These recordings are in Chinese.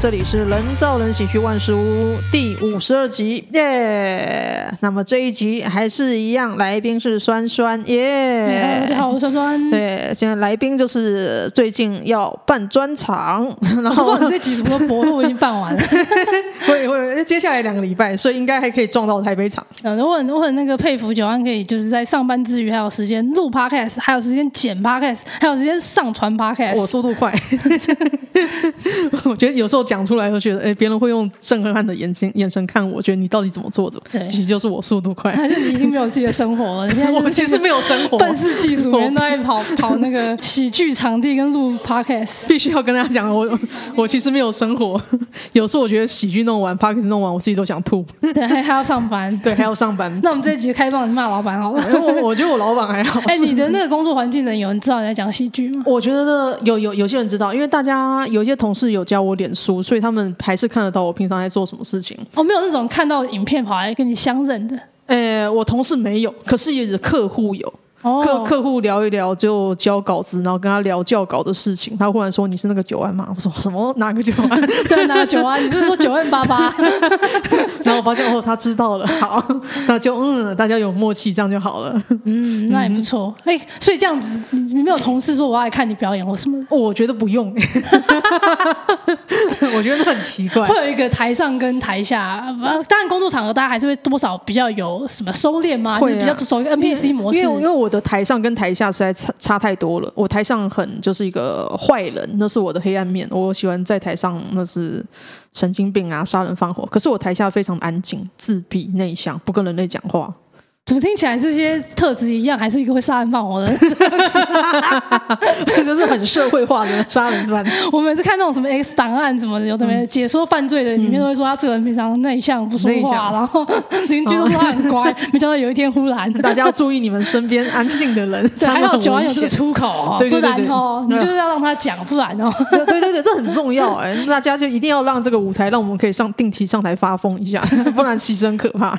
这里是人造人喜剧万事屋第五十二集耶。那么这一集还是一样，来宾是酸酸耶。大家好，我是酸酸。对，现在来宾就是最近要办专场，然后这集什么时候播？我已经办完了。会会，接下来两个礼拜，所以应该还可以撞到台北场。嗯，我很我很那个佩服九安，可以就是在上班之余还有时间录 podcast，还有时间剪 podcast，还有时间上传 podcast。我速度快。我觉得有时候讲出来，我觉得哎，别人会用震撼的眼睛眼神看我，觉得你到底怎么做的？对，其实就是我速度快。还是你已经没有自己的生活了？我其实没有生活，愤世嫉俗，每天都在跑跑那个喜剧场地跟录 podcast。必须要跟大家讲，我我其实没有生活。有时候我觉得喜剧弄完，podcast 弄完，我自己都想吐。对，还还要上班，对，还要上班。那我们这一集开放骂老板好了。我我觉得我老板还好。哎，你的那个工作环境的有人知道你在讲喜剧吗？我觉得有有有些人知道，因为大家有一些同事有教我脸书，所以他们还是看得到我平常在做什么事情。哦，没有那种看到影片跑来跟你相认的。哎，我同事没有，可是也客户有。客客户聊一聊就交稿子，然后跟他聊教稿的事情。他忽然说：“你是那个九万吗？”我说：“什么？哪个九万？对，哪个九万？你是说九万八八？” 然后我发现哦，他知道了。好，那就嗯，大家有默契，这样就好了。嗯，那也不错。哎、嗯，所以这样子，你没有同事说我爱看你表演或什么？我觉得不用。我觉得很奇怪。会有一个台上跟台下，当然工作场合大家还是会多少比较有什么收敛吗？会、啊、比较走一个 NPC 模式。因为因为我的台上跟台下实在差差太多了。我台上很就是一个坏人，那是我的黑暗面。我喜欢在台上那是神经病啊，杀人放火。可是我台下非常安静、自闭、内向，不跟人类讲话。怎么听起来这些特质一样，还是一个会杀人放火的人？就是很社会化的 杀人犯。我每次看那种什么 X 档案什么的，有什么解说犯罪的，里面都会说他这个人平常内向不说话，然后 邻居都说他很乖。没想到有一天忽然，大家要注意你们身边安静的人。对，还好九安有这个出口，对对对，不然哦，你就是要让他讲，不然哦。对对对对，这很重要哎，大家就一定要让这个舞台，让我们可以上定期上台发疯一下，不然牺牲可怕。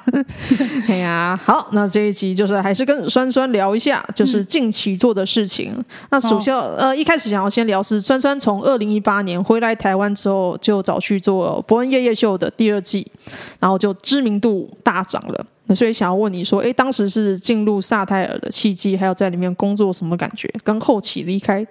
哎呀，好。那这一集就是还是跟酸酸聊一下，就是近期做的事情。嗯、那首先，哦、呃，一开始想要先聊是酸酸从二零一八年回来台湾之后，就找去做《伯恩夜夜秀》的第二季，然后就知名度大涨了。那所以想要问你说，哎，当时是进入萨泰尔的契机，还有在里面工作什么感觉？跟后期离开。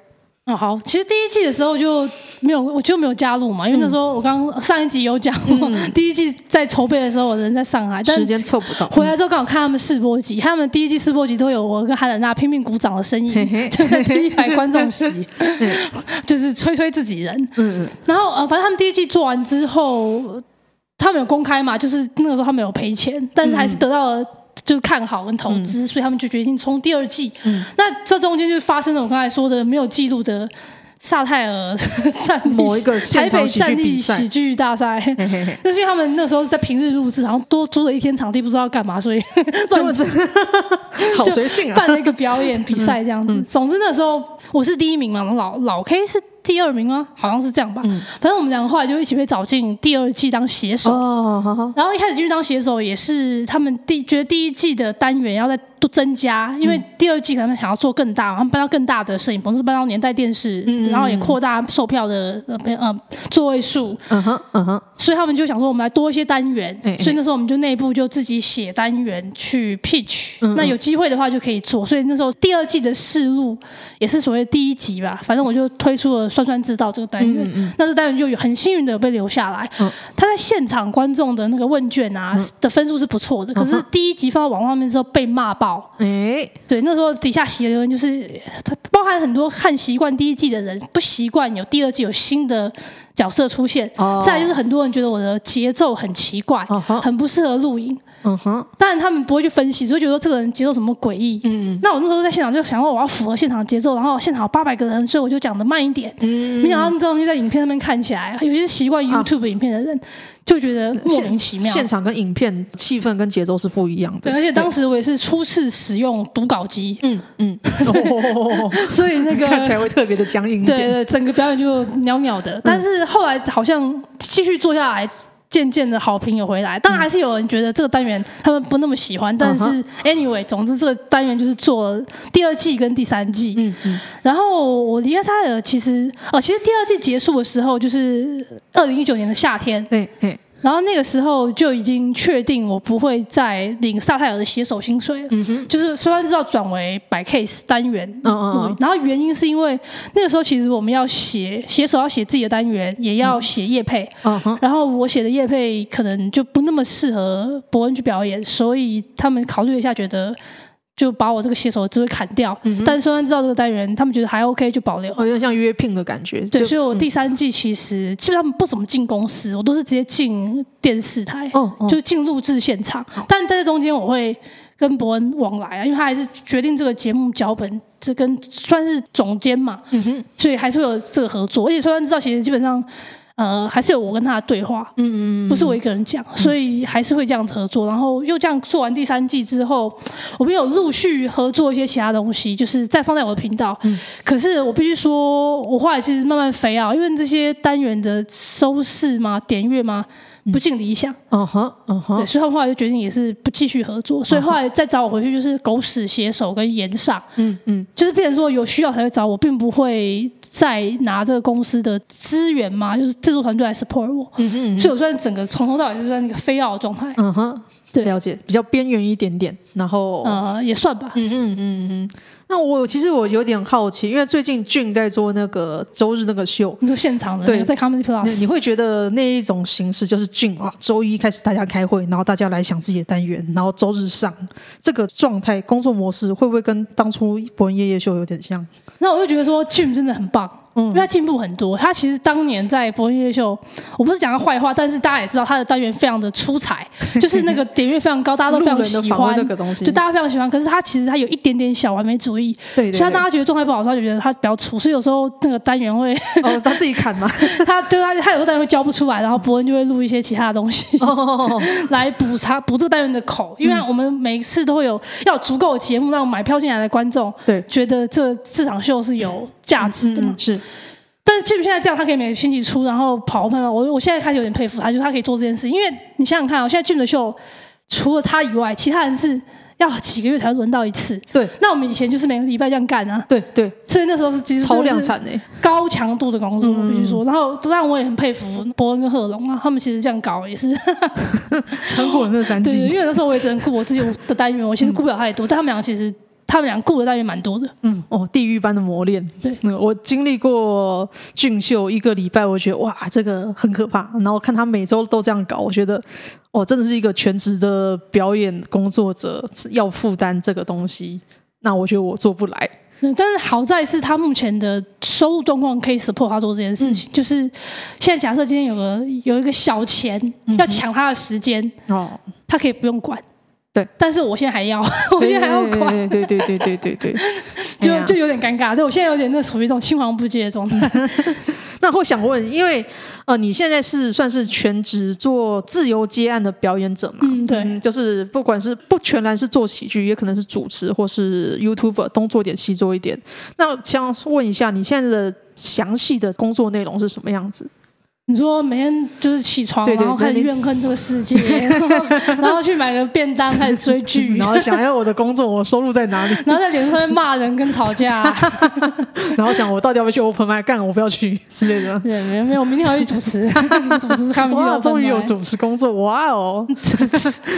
哦，好，其实第一季的时候就没有，我就没有加入嘛，因为那时候我刚上一集有讲过，嗯、第一季在筹备的时候，我人在上海，但时间凑不到。回来之后刚好看他们试播集，他们第一季试播集都有我跟哈兰娜拼命鼓掌的声音，嘿嘿就在第一排观众席，嘿 就是吹吹自己人。嗯嗯。然后呃，反正他们第一季做完之后，他们有公开嘛，就是那个时候他们有赔钱，但是还是得到了。就是看好跟投资，嗯、所以他们就决定冲第二季。嗯、那这中间就发生了我刚才说的没有记录的萨泰尔战某一个台北战力喜剧大赛。那是因为他们那时候在平日录制，然后多租了一天场地，不知道干嘛，所以 就 好随性啊，办了一个表演比赛这样子。总之那时候我是第一名嘛，老老 K 是。第二名吗？好像是这样吧。嗯、反正我们两个后来就一起被找进第二季当写手。哦、好好然后一开始进去当写手，也是他们第觉得第一季的单元要再多增加，因为第二季可能想要做更大，他们搬到更大的摄影棚，是搬到年代电视，嗯、然后也扩大售票的呃呃座位数。嗯哼嗯哼。所以他们就想说，我们来多一些单元。欸、所以那时候我们就内部就自己写单元去 pitch、嗯。那有机会的话就可以做。所以那时候第二季的试录也是所谓第一集吧。反正我就推出了。酸酸知道这个单元，那这单元就有很幸运的被留下来。嗯、他在现场观众的那个问卷啊、嗯、的分数是不错的，可是第一集放到网络上面之后被骂爆。哎、嗯，对，那时候底下写的留言就是，它包含很多看习惯第一季的人不习惯有第二季有新的角色出现，哦、再来就是很多人觉得我的节奏很奇怪，哦、很不适合录影。嗯哼，当然他们不会去分析，只会觉得这个人节奏怎么诡异。嗯，那我那时候在现场就想说我要符合现场节奏，然后现场有八百个人，所以我就讲的慢一点。嗯，没想到这东西在影片上面看起来，有些习惯 YouTube 影片的人就觉得莫名其妙。现场跟影片气氛跟节奏是不一样的。对，而且当时我也是初次使用读稿机。嗯嗯，所以那个看起来会特别的僵硬。对对，整个表演就渺渺的。但是后来好像继续做下来。渐渐的好评有回来，当然还是有人觉得这个单元他们不那么喜欢，但是 anyway，总之这个单元就是做了第二季跟第三季。嗯嗯。然后我离开他的，其实哦，其实第二季结束的时候就是二零一九年的夏天。对对。然后那个时候就已经确定我不会再领萨泰尔的写手薪水了，嗯哼，就是虽然知道转为百 case 单元，嗯嗯，嗯，然后原因是因为那个时候其实我们要写写手要写自己的单元，也要写业配，嗯哼，然后我写的业配可能就不那么适合伯恩去表演，所以他们考虑了一下，觉得。就把我这个写手的职位砍掉，嗯、但是虽然知道这个单元，他们觉得还 OK，就保留。有点像约聘的感觉。对，所以我第三季其实基本上不怎么进公司，我都是直接进电视台，哦哦、就是进录制现场。哦、但在这中间，我会跟伯恩往来啊，因为他还是决定这个节目脚本，这跟算是总监嘛，嗯、所以还是会有这个合作。而且虽然知道，其实基本上。呃，还是有我跟他的对话，嗯嗯，不是我一个人讲，所以还是会这样子合作。然后又这样做完第三季之后，我们有陆续合作一些其他东西，就是再放在我的频道。嗯，可是我必须说，我后来其实慢慢肥啊，因为这些单元的收视嘛、点阅嘛，不尽理想。嗯哼，嗯哼，对，所以后来就决定也是不继续合作。所以后来再找我回去，就是狗屎写手跟炎上，嗯嗯，就是变成说有需要才会找我，并不会。再拿这个公司的资源嘛，就是制作团队来 support 我，嗯哼嗯哼，所以我算整个从头到尾就是在那个非要的状态，嗯哼，对，了解，比较边缘一点点，然后呃也算吧，嗯嗯嗯嗯。那我其实我有点好奇，因为最近俊在做那个周日那个秀，你说现场的，对，在 Comedy Plus，你会觉得那一种形式就是俊啊，周一开始大家开会，然后大家来想自己的单元，然后周日上这个状态工作模式，会不会跟当初博恩夜夜秀有点像？那我就觉得说俊真的很棒。因为他进步很多，他其实当年在博恩夜夜秀，我不是讲他坏话，但是大家也知道他的单元非常的出彩，就是那个点阅非常高，大家都非常喜欢那个东西，就大家非常喜欢。可是他其实他有一点点小完美主义，对，所以大家觉得状态不好，他就觉得他比较粗，所以有时候那个单元会 哦，他自己砍嘛，他对他他有时候单元会教不出来，然后博恩就会录一些其他的东西来补差补这个单元的口，因为我们每一次都会有要有足够的节目让买票进来的观众对。觉得这这场秀是有价值的，是。但是 Jim 现在这样，他可以每个星期出，然后跑慢慢。我我现在开始有点佩服他，就是他可以做这件事。因为你想想看啊，现在 Jim 的秀除了他以外，其他人是要几个月才会轮到一次。对，那我们以前就是每个礼拜这样干啊。对对，所以那时候是其实超量产的，高强度的工作，我必须说。然后当然我也很佩服伯恩跟贺龙啊，他们其实这样搞也是撑过了那三季。对，因为那时候我也只能顾我自己的单元，我其实顾不了太多。但他们俩其实。他们俩顾的单元蛮多的，嗯哦，地狱般的磨练。对，嗯，我经历过俊秀一个礼拜，我觉得哇，这个很可怕。然后看他每周都这样搞，我觉得哦，真的是一个全职的表演工作者要负担这个东西。那我觉得我做不来。嗯，但是好在是他目前的收入状况可以 support 他做这件事情。嗯，就是现在假设今天有个有一个小钱要抢他的时间哦，他可以不用管。对，但是我现在还要，我现在还要管，对对对对对对，就就有点尴尬。对，我现在有点那属于一种青黄不接的状态。那我想问，因为呃，你现在是算是全职做自由接案的表演者嘛？嗯，对，嗯、就是不管是不全然是做喜剧，也可能是主持或是 YouTuber，东做点西做一点。那想问一下，你现在的详细的工作内容是什么样子？你说每天就是起床，对对对，然后开始怨恨这个世界，然后，去买个便当，开始追剧，然后想要我的工作，我收入在哪里？然后在脸上面骂人跟吵架，然后想我到底要不要去 open mic 干？我不要去之类的。对，没有没有，我明天要去主持，主持卡米蒂的 open mic。终于有主持工作，哇哦！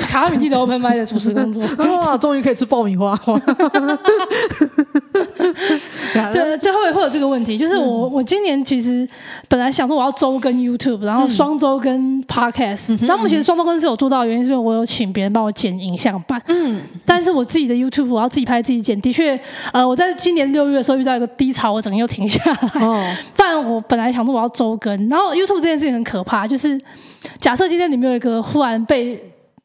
卡米蒂的 open mic 的主持工作，哇，终于可以吃爆米花。对，最后会会有这个问题，就是我我今年其实本来想说我要周更。YouTube，然后双周跟 Podcast，那、嗯、目前双周更是有做到的原因，是因为我有请别人帮我剪影像版。嗯，但是我自己的 YouTube 我要自己拍自己剪，的确，呃，我在今年六月的时候遇到一个低潮，我整个又停下来。哦，不然我本来想说我要周更，然后 YouTube 这件事情很可怕，就是假设今天你们有一个忽然被。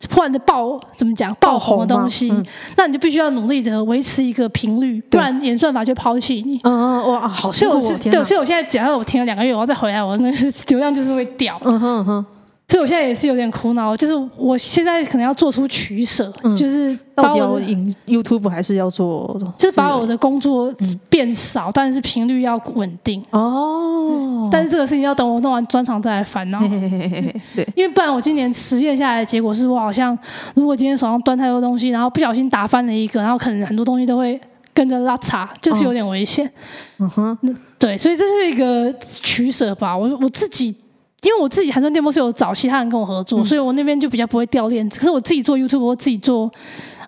突然的爆怎么讲爆红的东西，嗯、那你就必须要努力的维持一个频率，不然演算法就抛弃你。嗯嗯哇，好辛苦！所以我是对，所以我现在假设我停了两个月，我要再回来，我那个 流量就是会掉。嗯哼嗯哼。所以我现在也是有点苦恼，就是我现在可能要做出取舍，嗯、就是到底要引 YouTube 还是要做，就是把我的工作变少，嗯、但是频率要稳定哦。但是这个事情要等我弄完专场再来烦恼。嘿嘿嘿嘿对，因为不然我今年实验下来的结果是我好像如果今天手上端太多东西，然后不小心打翻了一个，然后可能很多东西都会跟着拉碴，就是有点危险。嗯哼，对，所以这是一个取舍吧。我我自己。因为我自己寒酸电波是有找其他人跟我合作，嗯、所以我那边就比较不会掉链子。可是我自己做 YouTube，我自己做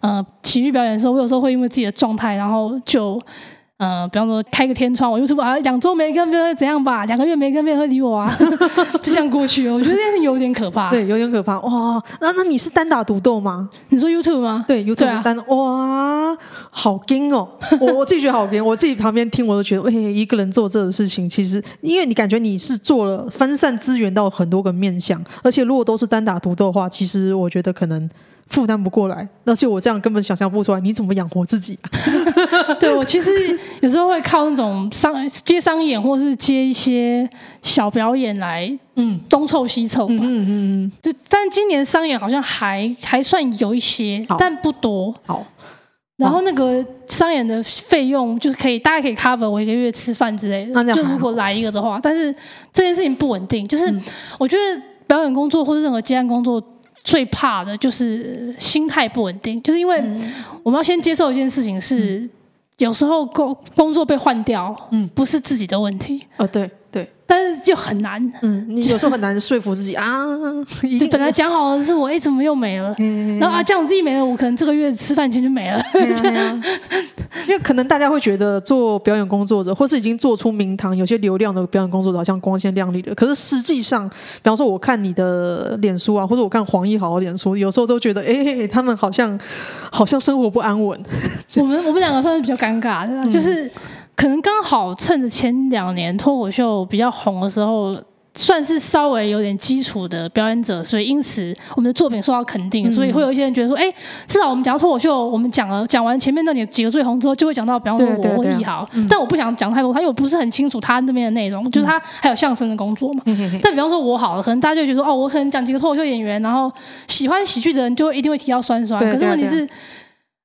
呃喜剧表演的时候，我有时候会因为自己的状态，然后就。呃，比方说开个天窗，我 YouTube 啊，两周没跟别人怎样吧？两个月没跟别人会理我啊，就这样过去哦。我觉得这件事有点可怕，对，有点可怕。哇，那那你是单打独斗吗？你说 YouTube 吗？对，YouTube 单、啊、哇，好惊哦！我 我自己觉得好惊，我自己旁边听我都觉得，喂，一个人做这个事情，其实因为你感觉你是做了分散资源到很多个面向，而且如果都是单打独斗的话，其实我觉得可能。负担不过来，而且我这样根本想象不出来，你怎么养活自己啊？对，我其实有时候会靠那种商接商演，或是接一些小表演来，嗯，东凑西凑，嗯嗯嗯，就但今年商演好像还还算有一些，但不多。好，然后那个商演的费用就是可以大家可以 cover 我一个月吃饭之类的，就如果来一个的话，但是这件事情不稳定，就是我觉得表演工作或者任何接案工作。最怕的就是心态不稳定，就是因为我们要先接受一件事情是，有时候工工作被换掉，嗯，不是自己的问题，哦，对。但是就很难，嗯，你有时候很难说服自己啊。就本来讲好的是我，哎，怎么又没了？然后啊，这样子一没了，我可能这个月吃饭钱就没了。因为可能大家会觉得做表演工作者，或是已经做出名堂、有些流量的表演工作者，好像光鲜亮丽的。可是实际上，比方说我看你的脸书啊，或者我看黄奕豪的脸书，有时候都觉得，哎，他们好像好像生活不安稳。我们我们两个算是比较尴尬的，就是。可能刚好趁着前两年脱口秀比较红的时候，算是稍微有点基础的表演者，所以因此我们的作品受到肯定，所以会有一些人觉得说，哎，至少我们讲到脱口秀，我们讲了讲完前面那几个最红之后，就会讲到，比方说我或义豪，但我不想讲太多，他因为我不是很清楚他那边的内容，就是他还有相声的工作嘛。但比方说我好了，可能大家就觉得说，哦，我可能讲几个脱口秀演员，然后喜欢喜剧的人就一定会提到酸酸，可是问题是。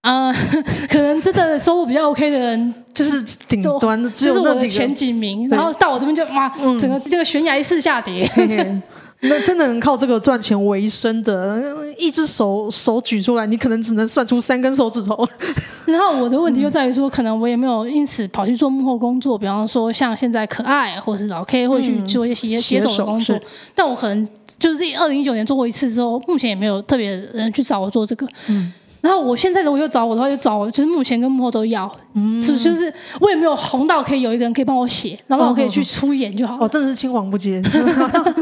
啊、呃，可能真的收入比较 OK 的人，就是顶端的，就是我的前几名，然后到我这边就哇，嗯、整个这个悬崖式下跌。那真的能靠这个赚钱为生的，一只手手举出来，你可能只能算出三根手指头。然后我的问题就在于说，可能我也没有因此跑去做幕后工作，比方说像现在可爱或者是老 K 会去做一些写手的工作，但我可能就是二零一九年做过一次之后，目前也没有特别人去找我做这个。嗯。然后我现在如果又找我的话，就找就是目前跟幕后都要，嗯，是就是我也没有红到可以有一个人可以帮我写，然后我可以去出演就好了。哦，真的是青黄不接，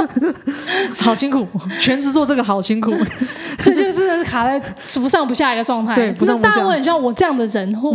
好辛苦，全职做这个好辛苦，所以就真的是卡在不上不下一个状态。对，不上不下。大部分像我这样的人，或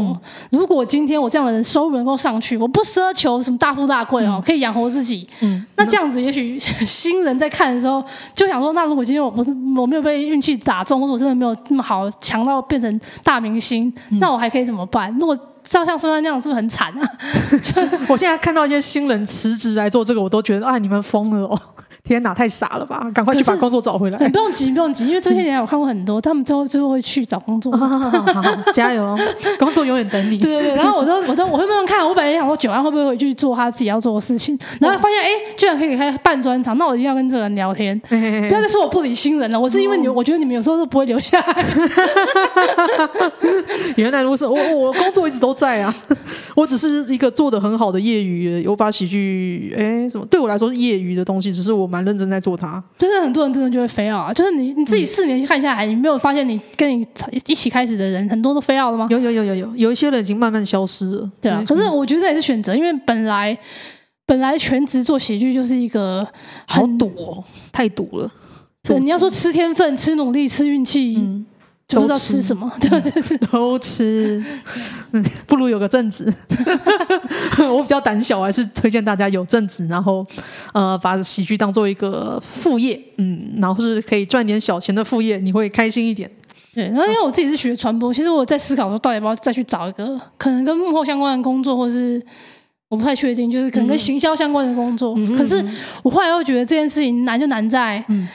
如果今天我这样的人收入能够上去，我不奢求什么大富大贵哦，可以养活自己。嗯，那这样子也许 新人在看的时候就想说，那如果今天我不是我没有被运气砸中，或者我真的没有那么好强到。变成大明星，那我还可以怎么办？那我照像说那样，是不是很惨啊？我现在看到一些新人辞职来做这个，我都觉得啊，你们疯了哦！天哪，太傻了吧！赶快去把工作找回来。不用急，不用急，因为这些年我看过很多，他们最后最后会去找工作。好，好，好，加油哦！工作永远等你。对对对。然后我说，我说，我会慢慢看。我本来想说，九安会不会回去做他自己要做的事情？然后发现，哎，居然可以开办专场，那我一定要跟这个人聊天。不要再说我不理新人了。我是因为你，我觉得你们有时候都不会留下来。原来如此，我我工作一直都在啊。我只是一个做的很好的业余，我把喜剧，哎，什么对我来说是业余的东西，只是我蛮认真在做它。就是很多人真的就会 fail 啊，就是你你自己四年看下来，嗯、你没有发现你跟你一起开始的人很多都 fail 了吗？有有有有有，有一些人已经慢慢消失了。对啊，可是我觉得这也是选择，因为本来本来全职做喜剧就是一个好赌哦，太赌了。对，你要说吃天分、吃努力、吃运气。嗯就不知道吃什么，对对对，都吃，嗯，不如有个正职。我比较胆小，还是推荐大家有正职，然后呃，把喜剧当做一个副业，嗯，然后是可以赚点小钱的副业，你会开心一点。对，然后因为我自己是学传播，其实我在思考说，到底要不要再去找一个可能跟幕后相关的工作，或是我不太确定，就是可能跟行销相关的工作。嗯、可是我后来又觉得这件事情难就难在，嗯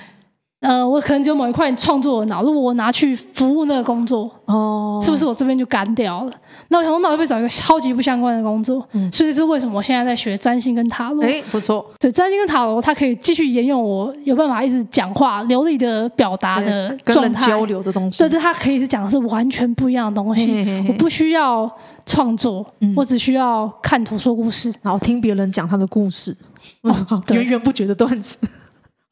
呃，我可能只有某一块创作的脑，如果我拿去服务那个工作，哦，是不是我这边就干掉了？那我想说，那我会不会找一个超级不相关的工作？嗯，所以这是为什么我现在在学占星跟塔罗？哎，不错，对，占星跟塔罗，它可以继续沿用我有办法一直讲话流利的表达的状态，交流的东西。对，对，它可以是讲的是完全不一样的东西。嘿嘿嘿，我不需要创作，嗯，我只需要看图说故事，然后听别人讲他的故事，哦，源源不绝的段子。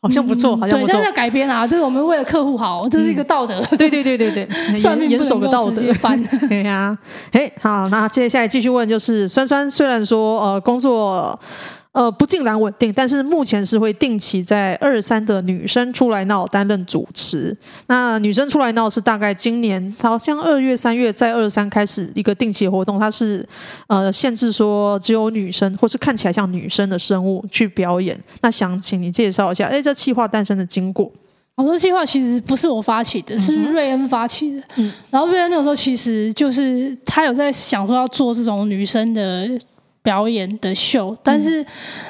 好像不错，好像不错。对，但是要改编啊，这是我们为了客户好，这是一个道德。对对对对对，严严守的道德。对呀，哎，好，那接下来继续问，就是酸酸虽然说呃工作。呃，不尽然稳定，但是目前是会定期在二三的女生出来闹担任主持。那女生出来闹是大概今年好像二月、三月在二三开始一个定期活动，它是呃限制说只有女生或是看起来像女生的生物去表演。那想请你介绍一下，哎，这企划诞生的经过。好多计划其实不是我发起的，是瑞恩发起的。嗯，然后瑞恩那个时候其实就是他有在想说要做这种女生的。表演的秀，但是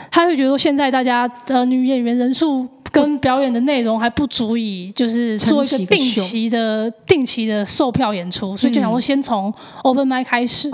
他会觉得说现在大家的女演员人数跟表演的内容还不足以，就是做一个定期的定期的售票演出，所以就想说先从 open mic 开始。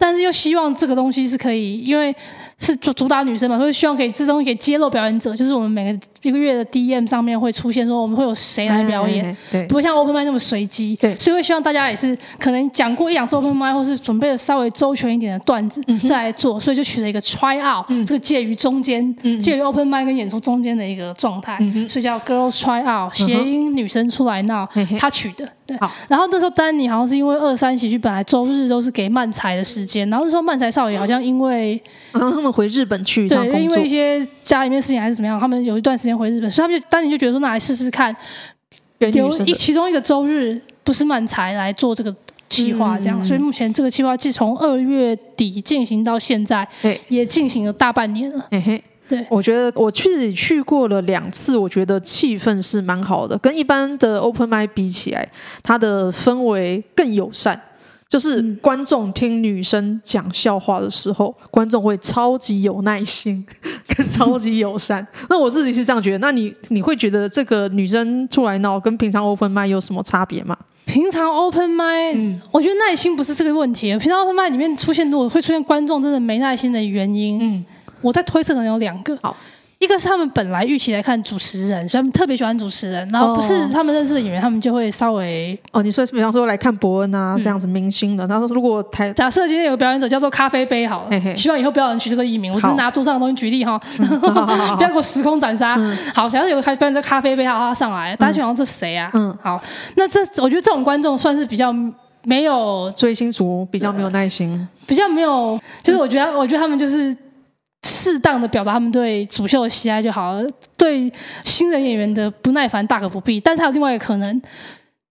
但是又希望这个东西是可以，因为。是主主打女生嘛，会希望可以这东西可以揭露表演者，就是我们每个一个月的 DM 上面会出现说我们会有谁来表演，对，不会像 Open Mic 那么随机，对，所以会希望大家也是可能讲过一两次 Open Mic 或是准备的稍微周全一点的段子再来做，所以就取了一个 Try Out，这个介于中间，介于 Open Mic 跟演出中间的一个状态，所以叫 Girls Try Out，谐音女生出来闹，他取的。对，好，然后那时候丹尼好像是因为二三喜剧本来周日都是给漫才的时间，然后那时候漫才少爷好像因为，然后他们回日本去，对，因为一些家里面事情还是怎么样，他们有一段时间回日本，所以他们就丹尼就觉得说，那来试试看，有一其中一个周日不是漫才来做这个计划，这样，嗯、所以目前这个计划既从二月底进行到现在，对，也进行了大半年了。嘿嘿对，我觉得我去自己去过了两次，我觉得气氛是蛮好的，跟一般的 open mic 比起来，它的氛围更友善。就是观众听女生讲笑话的时候，观众会超级有耐心，跟超级友善。那我自己是这样觉得。那你你会觉得这个女生出来闹跟平常 open mic 有什么差别吗？平常 open mic，嗯，我觉得耐心不是这个问题。平常 open mic 里面出现，如果会出现观众真的没耐心的原因，嗯。我在推测可能有两个，好，一个是他们本来预期来看主持人，所以他们特别喜欢主持人，然后不是他们认识的演员，他们就会稍微哦，你说是比方说来看伯恩啊这样子明星的，然后如果台假设今天有个表演者叫做咖啡杯好了，嘿嘿。希望以后不要有人取这个艺名，我只是拿桌上的东西举例哈，不要给我时空斩杀。嗯、好，假设有个表演者咖啡杯，好，他上来，大家想这谁啊？嗯，好，那这我觉得这种观众算是比较没有追星族，比较没有耐心，比较没有，就是我觉得，我觉得他们就是。适当的表达他们对主秀的喜爱就好了，对新人演员的不耐烦大可不必。但是还有另外一个可能，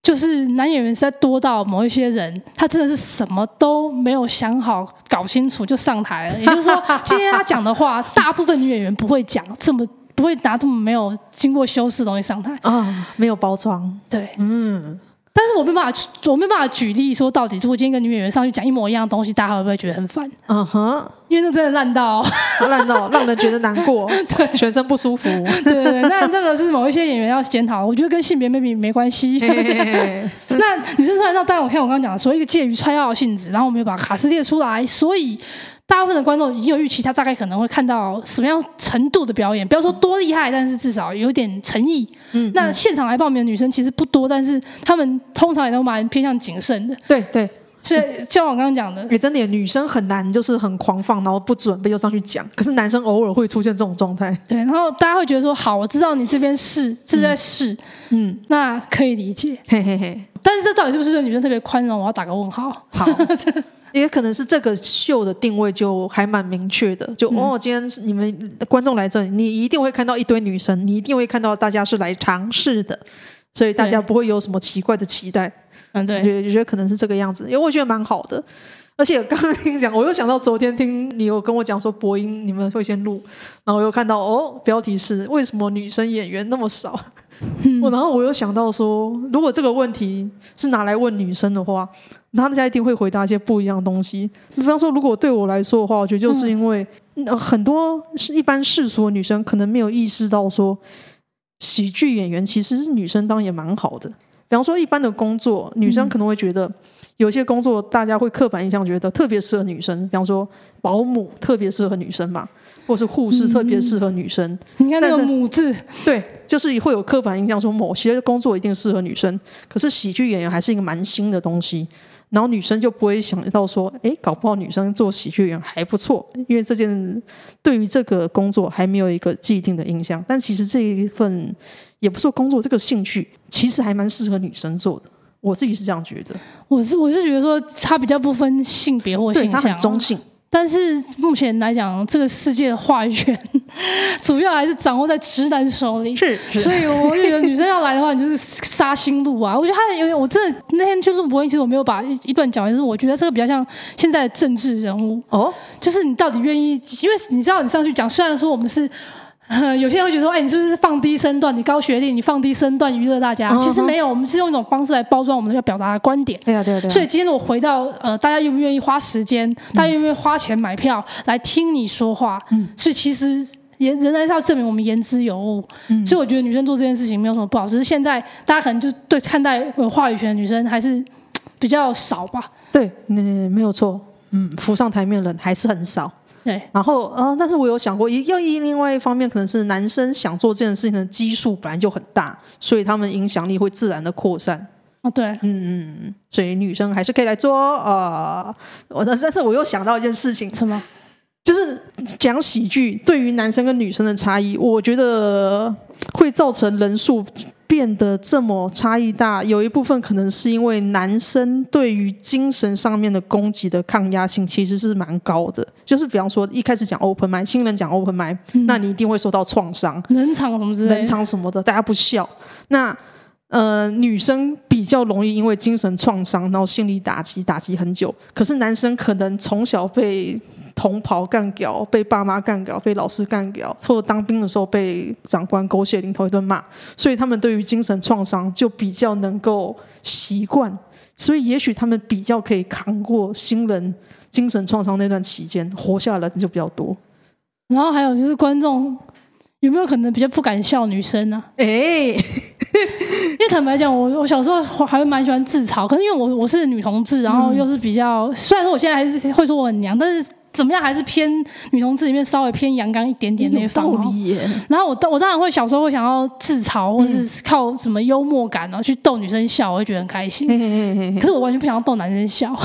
就是男演员实在多到某一些人，他真的是什么都没有想好、搞清楚就上台了。也就是说，今天他讲的话，大部分女演员不会讲这么，不会拿这么没有经过修饰的东西上台啊、哦，没有包装。对，嗯。但是我没办法，我没办法举例说到底，如果今天一个女演员上去讲一模一样的东西，大家会不会觉得很烦？嗯哼，因为那真的烂到烂到让人觉得难过，对，全身不舒服。对对对，那这个是某一些演员要检讨，我觉得跟性别 maybe 没关系。那女生出来闹，当然我看我刚刚讲的，所以一个介于穿药性质，然后我们又把卡斯列出来，所以。大部分的观众已经有预期，他大概可能会看到什么样程度的表演，不要说多厉害，但是至少有点诚意。嗯，那现场来报名的女生其实不多，但是她们通常也都蛮偏向谨慎的。对对，所以就像我刚刚讲的，也真的女生很难就是很狂放，然后不准备就上去讲。可是男生偶尔会出现这种状态。对，然后大家会觉得说，好，我知道你这边是，这是在试，嗯，那可以理解。嘿嘿嘿，但是这到底是不是对女生特别宽容？我要打个问号。好。也可能是这个秀的定位就还蛮明确的，就、嗯、哦，今天你们观众来这里，你一定会看到一堆女生，你一定会看到大家是来尝试的，所以大家不会有什么奇怪的期待。嗯，对，觉得觉得可能是这个样子，因为我觉得蛮好的。而且刚刚听你讲，我又想到昨天听你有跟我讲说播音你们会先录，然后我又看到哦，标题是为什么女生演员那么少？嗯，然后我又想到说，如果这个问题是拿来问女生的话。他们家一定会回答一些不一样的东西。比方说，如果对我来说的话，我觉得就是因为很多是一般世俗的女生可能没有意识到说，喜剧演员其实是女生当也蛮好的。比方说，一般的工作，女生可能会觉得有些工作大家会刻板印象觉得特别适合女生。比方说，保姆特别适合女生嘛，或是护士特别适合女生。嗯、你看那个“母”字，对，就是会有刻板印象说某些工作一定适合女生。可是喜剧演员还是一个蛮新的东西，然后女生就不会想到说，哎，搞不好女生做喜剧演员还不错，因为这件对于这个工作还没有一个既定的印象。但其实这一份。也不是说工作这个兴趣，其实还蛮适合女生做的。我自己是这样觉得。我是我是觉得说，它比较不分性别或性向，它很中性。但是目前来讲，这个世界的话语权主要还是掌握在直男手里。是，是所以我觉得女生要来的话，你就是杀心路啊！我觉得他有点，我真的那天去录播音，其实我没有把一一段讲完，就是我觉得这个比较像现在的政治人物哦，就是你到底愿意？因为你知道，你上去讲，虽然说我们是。有些人会觉得说，哎，你是不是放低身段？你高学历，你放低身段娱乐大家？Uh -huh. 其实没有，我们是用一种方式来包装我们要表达的观点。对啊，对啊，对啊。所以今天我回到呃，大家愿不愿意花时间？大家愿不愿意花钱买票来听你说话？嗯。所以其实也仍然是要证明我们言之有物。嗯。所以我觉得女生做这件事情没有什么不好，只是现在大家可能就对看待有话语权的女生还是比较少吧。对，嗯，没有错。嗯，浮上台面的人还是很少。对，然后呃，但是我有想过，一又一另外一方面，可能是男生想做这件事情的基数本来就很大，所以他们影响力会自然的扩散。哦，对，嗯嗯，所以女生还是可以来做啊。我、呃、但是我又想到一件事情，什么？就是讲喜剧对于男生跟女生的差异，我觉得会造成人数。变得这么差异大，有一部分可能是因为男生对于精神上面的攻击的抗压性其实是蛮高的。就是比方说一开始讲 open mind，新人讲 open mic，嗯，那你一定会受到创伤，冷场什么之类的，冷场什么的，大家不笑。那呃，女生比较容易因为精神创伤，然后心理打击，打击很久。可是男生可能从小被。同袍干掉，被爸妈干掉，被老师干掉，或者当兵的时候被长官狗血淋头一顿骂，所以他们对于精神创伤就比较能够习惯，所以也许他们比较可以扛过新人精神创伤那段期间，活下来的就比较多。然后还有就是观众有没有可能比较不敢笑女生呢？啊？哎，因为坦白讲，我我小时候还蛮喜欢自嘲，可是因为我我是女同志，然后又是比较，虽然说我现在还是会说我很娘，但是。怎么样？还是偏女同志里面稍微偏阳刚一点点那一方。然后我我当然会小时候会想要自嘲，或是靠什么幽默感然后去逗女生笑，我会觉得很开心。可是我完全不想要逗男生笑。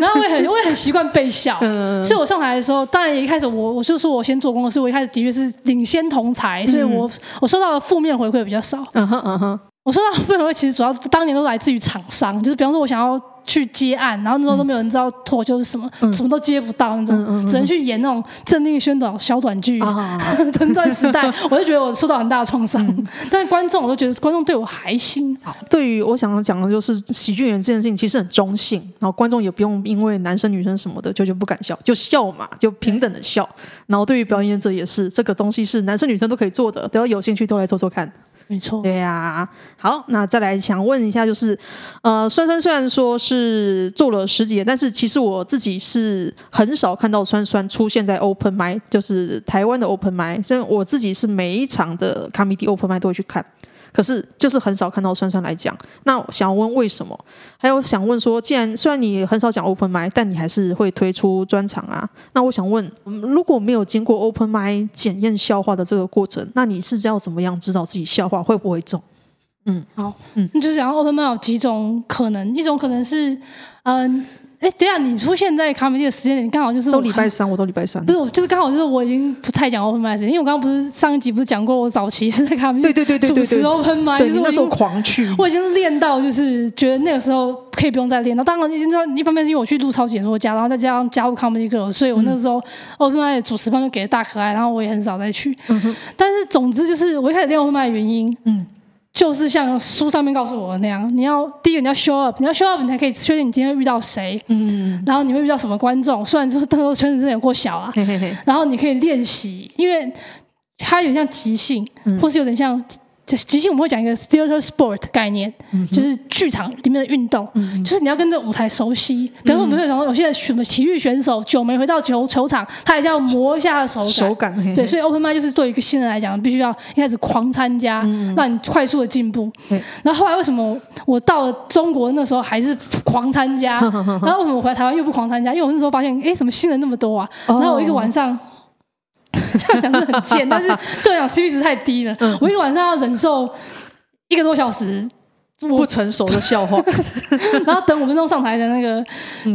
然后我也很我也很习惯被笑。所以我上台的时候，当然一开始我我就说我先做功课，所以我一开始的确是领先同才，所以我我收到的负面回馈比较少。嗯哼嗯哼，我收到负面回馈其实主要当年都来自于厂商，就是比方说我想要。去接案，然后那时候都没有人知道脱口秀是什么，嗯，什么都接不到那种，嗯嗯嗯，只能去演那种政令宣导小短剧。那段时代，我就觉得我受到很大的创伤。嗯、但是观众，我都觉得观众对我还行。好，对于我想要讲的就是喜剧演员这件事情，其实很中性。然后观众也不用因为男生女生什么的就就不敢笑，就笑嘛，就平等的笑。然后对于表演者也是，这个东西是男生女生都可以做的，只要有兴趣都来做做看。没错，对呀、好，那再来想问一下，就是，呃，酸酸虽然说是做了十几年，但是其实我自己是很少看到酸酸出现在 Open Mic，就是台湾的 Open Mic。所以我自己是每一场的 Comedy Open Mic 都会去看。可是就是很少看到酸酸来讲，那想问为什么？还有想问说，既然虽然你很少讲 open mic，但你还是会推出专场啊？那我想问，如果没有经过 open mic 检验消化的这个过程，那你是要怎么样知道自己消化会不会中？嗯，好，嗯，就是讲 open mic 有几种可能，一种可能是，嗯。哎，对啊，你出现在卡米蒂的时间点，刚好就是都礼拜三，我都礼拜三。不是，我就是刚好就是我已经不太讲 open mic 因为我刚刚不是上一集不是讲过，我早期是在卡米蒂对对对对主持 open mic 就是那时候狂去，我已经练到就是觉得那个时候可以不用再练了。当然，一方面是因为我去录超解说家，然后再加上加入卡米蒂 girl，所以我那个时候 open mic 主持方就给了大可爱，然后我也很少再去。嗯、但是总之就是我一开始练 open mic 的原因，嗯。就是像书上面告诉我的那样，你要第一个你要 show up，你要 show up，你才可以确定你今天会遇到谁，嗯，然后你会遇到什么观众。虽然就是那时候圈子真的有过小啊，嘿嘿嘿，然后你可以练习，因为它有点像即兴，嗯，或是有点像即兴我们会讲一个 theater sport 概念，嗯、就是剧场里面的运动，嗯、就是你要跟这舞台熟悉。比如说我们会讲，有些什么体育选手久没回到球球场，他还是要磨一下手感。手感嘿嘿对，所以 open mic 就是对于一个新人来讲，必须要一开始狂参加，嗯、让你快速的进步。嗯、然后后来为什么我到了中国那时候还是狂参加？然后为什么我回来台湾又不狂参加？因为我那时候发现，哎，怎么新人那么多啊？然后我一个晚上。哦 这样讲是很贱，但是对我讲 CP 值太低了。嗯、我一个晚上要忍受一个多小时不成熟的笑话，然后等五分钟上台的那个